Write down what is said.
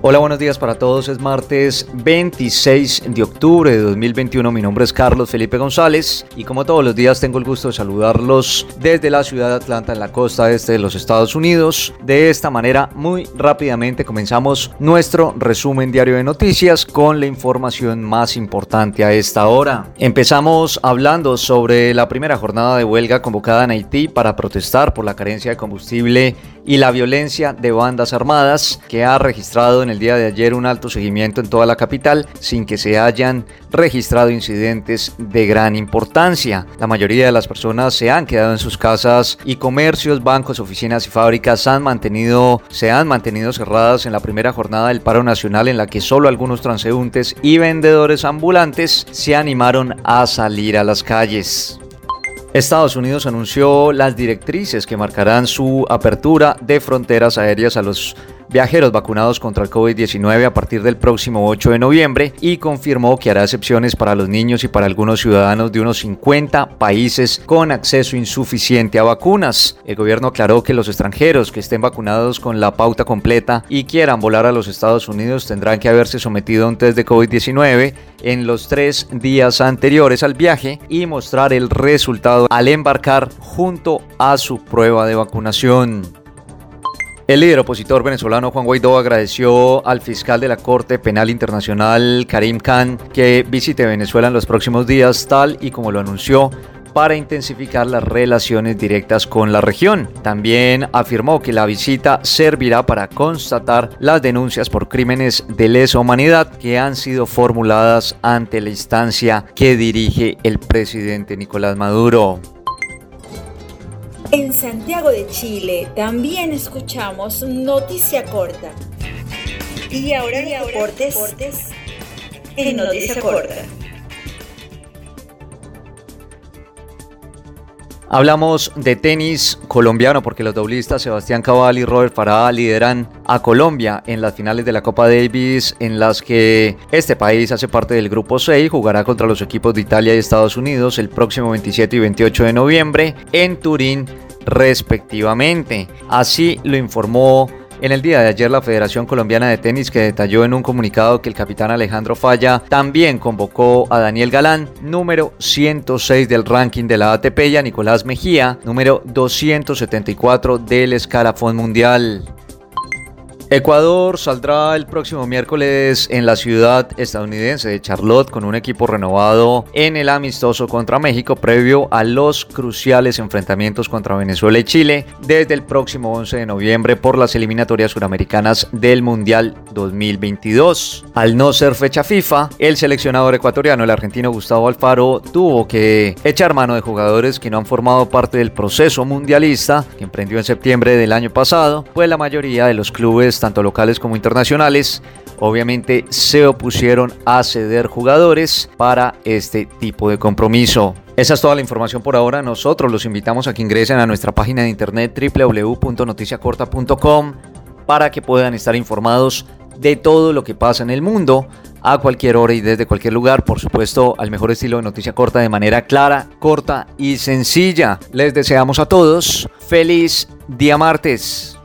Hola, buenos días para todos. Es martes 26 de octubre de 2021. Mi nombre es Carlos Felipe González y como todos los días tengo el gusto de saludarlos desde la ciudad de Atlanta en la costa este de los Estados Unidos. De esta manera, muy rápidamente comenzamos nuestro resumen diario de noticias con la información más importante a esta hora. Empezamos hablando sobre la primera jornada de huelga convocada en Haití para protestar por la carencia de combustible y la violencia de bandas armadas que ha registrado en el día de ayer un alto seguimiento en toda la capital sin que se hayan registrado incidentes de gran importancia. La mayoría de las personas se han quedado en sus casas y comercios, bancos, oficinas y fábricas se han mantenido cerradas en la primera jornada del paro nacional en la que solo algunos transeúntes y vendedores ambulantes se animaron a salir a las calles. Estados Unidos anunció las directrices que marcarán su apertura de fronteras aéreas a los viajeros vacunados contra el COVID-19 a partir del próximo 8 de noviembre y confirmó que hará excepciones para los niños y para algunos ciudadanos de unos 50 países con acceso insuficiente a vacunas. El gobierno aclaró que los extranjeros que estén vacunados con la pauta completa y quieran volar a los Estados Unidos tendrán que haberse sometido a un test de COVID-19 en los tres días anteriores al viaje y mostrar el resultado al embarcar junto a su prueba de vacunación. El líder opositor venezolano Juan Guaidó agradeció al fiscal de la Corte Penal Internacional Karim Khan que visite Venezuela en los próximos días tal y como lo anunció para intensificar las relaciones directas con la región. También afirmó que la visita servirá para constatar las denuncias por crímenes de lesa humanidad que han sido formuladas ante la instancia que dirige el presidente Nicolás Maduro. En Santiago de Chile también escuchamos Noticia Corta. Y ahora y deportes, deportes en Noticia Corta. Hablamos de tenis colombiano porque los doblistas Sebastián Cabal y Robert Farah lideran a Colombia en las finales de la Copa Davis en las que este país hace parte del grupo 6 y jugará contra los equipos de Italia y Estados Unidos el próximo 27 y 28 de noviembre en Turín respectivamente. Así lo informó en el día de ayer la Federación Colombiana de Tenis que detalló en un comunicado que el capitán Alejandro Falla también convocó a Daniel Galán, número 106 del ranking de la ATP y a Nicolás Mejía, número 274 del escalafón mundial. Ecuador saldrá el próximo miércoles en la ciudad estadounidense de Charlotte con un equipo renovado en el amistoso contra México previo a los cruciales enfrentamientos contra Venezuela y Chile desde el próximo 11 de noviembre por las eliminatorias suramericanas del Mundial 2022. Al no ser fecha FIFA, el seleccionador ecuatoriano, el argentino Gustavo Alfaro, tuvo que echar mano de jugadores que no han formado parte del proceso mundialista que emprendió en septiembre del año pasado, pues la mayoría de los tanto locales como internacionales, obviamente se opusieron a ceder jugadores para este tipo de compromiso. Esa es toda la información por ahora. Nosotros los invitamos a que ingresen a nuestra página de internet www.noticiacorta.com para que puedan estar informados de todo lo que pasa en el mundo a cualquier hora y desde cualquier lugar, por supuesto, al mejor estilo de noticia corta de manera clara, corta y sencilla. Les deseamos a todos feliz día martes.